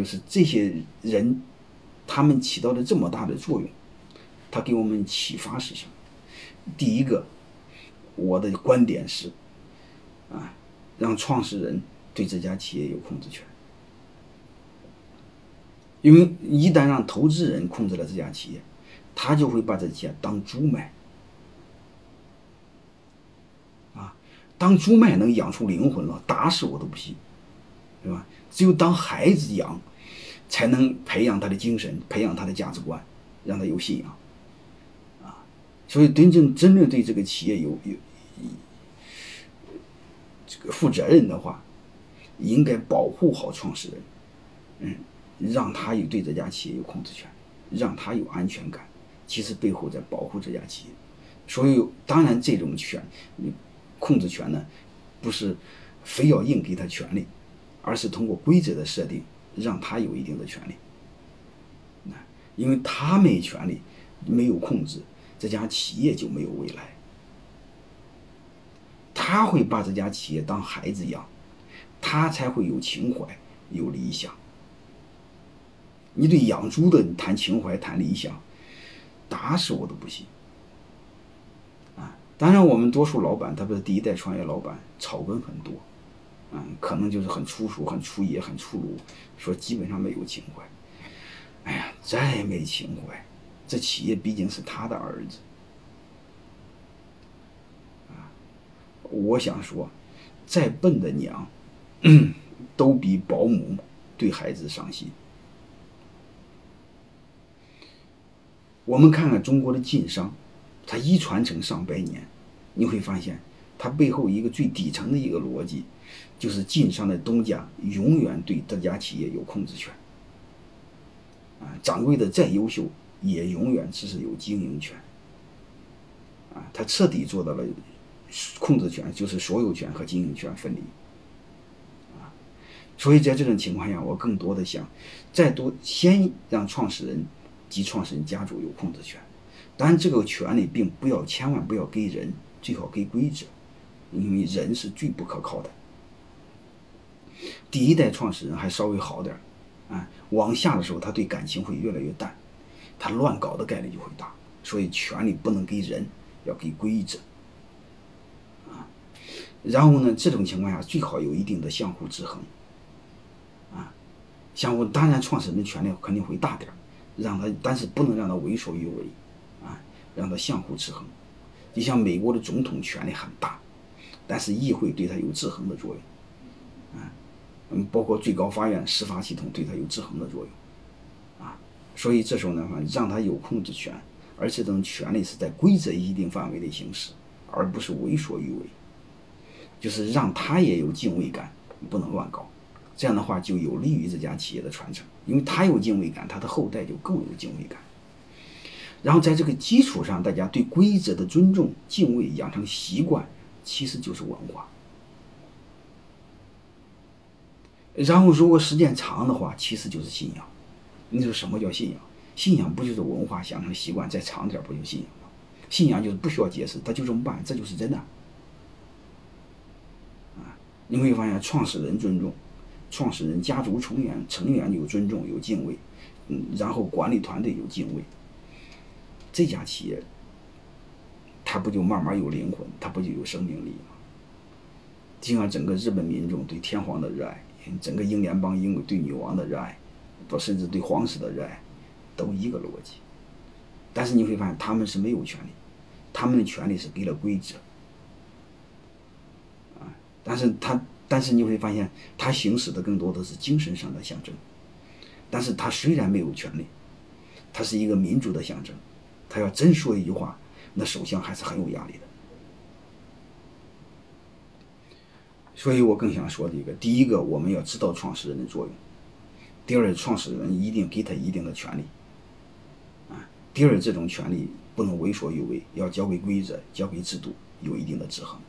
就是这些人，他们起到了这么大的作用，他给我们启发是什么？第一个，我的观点是，啊，让创始人对这家企业有控制权，因为一旦让投资人控制了这家企业，他就会把这家当猪卖，啊，当猪卖能养出灵魂了，打死我都不信，对吧？只有当孩子养，才能培养他的精神，培养他的价值观，让他有信仰。啊所以，真正真正对这个企业有有这个负责任的话，应该保护好创始人，嗯，让他有对这家企业有控制权，让他有安全感。其实背后在保护这家企业。所以，当然这种权，控制权呢，不是非要硬给他权利，而是通过规则的设定，让他有一定的权利。那因为他没权利，没有控制。这家企业就没有未来，他会把这家企业当孩子养，他才会有情怀、有理想。你对养猪的你谈情怀、谈理想，打死我都不信。啊，当然我们多数老板，特别是第一代创业老板，草根很多，嗯，可能就是很粗俗、很粗野、很粗鲁，说基本上没有情怀。哎呀，再没情怀。这企业毕竟是他的儿子，啊，我想说，再笨的娘，都比保姆对孩子上心。我们看看中国的晋商，它一传承上百年，你会发现，它背后一个最底层的一个逻辑，就是晋商的东家永远对这家企业有控制权，啊，掌柜的再优秀。也永远只是有经营权，啊，他彻底做到了控制权，就是所有权和经营权分离，啊，所以在这种情况下，我更多的想，再多先让创始人及创始人家族有控制权，但这个权利并不要千万不要给人，最好给规则，因为人是最不可靠的。第一代创始人还稍微好点啊，往下的时候他对感情会越来越淡。他乱搞的概率就会大，所以权力不能给人，要给规则，啊，然后呢，这种情况下最好有一定的相互制衡，啊，相互当然创始人的权力肯定会大点让他，但是不能让他为所欲为，啊，让他相互制衡，你像美国的总统权力很大，但是议会对他有制衡的作用，啊，嗯，包括最高法院司法系统对他有制衡的作用。啊所以这时候呢，让他有控制权，而且这种权利是在规则一定范围内行使，而不是为所欲为。就是让他也有敬畏感，不能乱搞。这样的话就有利于这家企业的传承，因为他有敬畏感，他的后代就更有敬畏感。然后在这个基础上，大家对规则的尊重、敬畏养成习惯，其实就是文化。然后如果时间长的话，其实就是信仰。你说什么叫信仰？信仰不就是文化养成习惯，再长点不就信仰吗？信仰就是不需要解释，他就这么办，这就是真的。啊，你会发现创始人尊重，创始人家族成员成员有尊重有敬畏，嗯，然后管理团队有敬畏，这家企业，它不就慢慢有灵魂，它不就有生命力吗？就像整个日本民众对天皇的热爱，整个英联邦因为对女王的热爱。不，甚至对皇室的热爱，都一个逻辑。但是你会发现，他们是没有权利，他们的权利是给了规则。啊，但是他，但是你会发现，他行使的更多的是精神上的象征。但是他虽然没有权利，他是一个民主的象征。他要真说一句话，那首相还是很有压力的。所以我更想说这个，第一个，我们要知道创始人的作用。第二，创始人一定给他一定的权利，啊，第二，这种权利不能为所欲为，要交给规则，交给制度，有一定的制衡。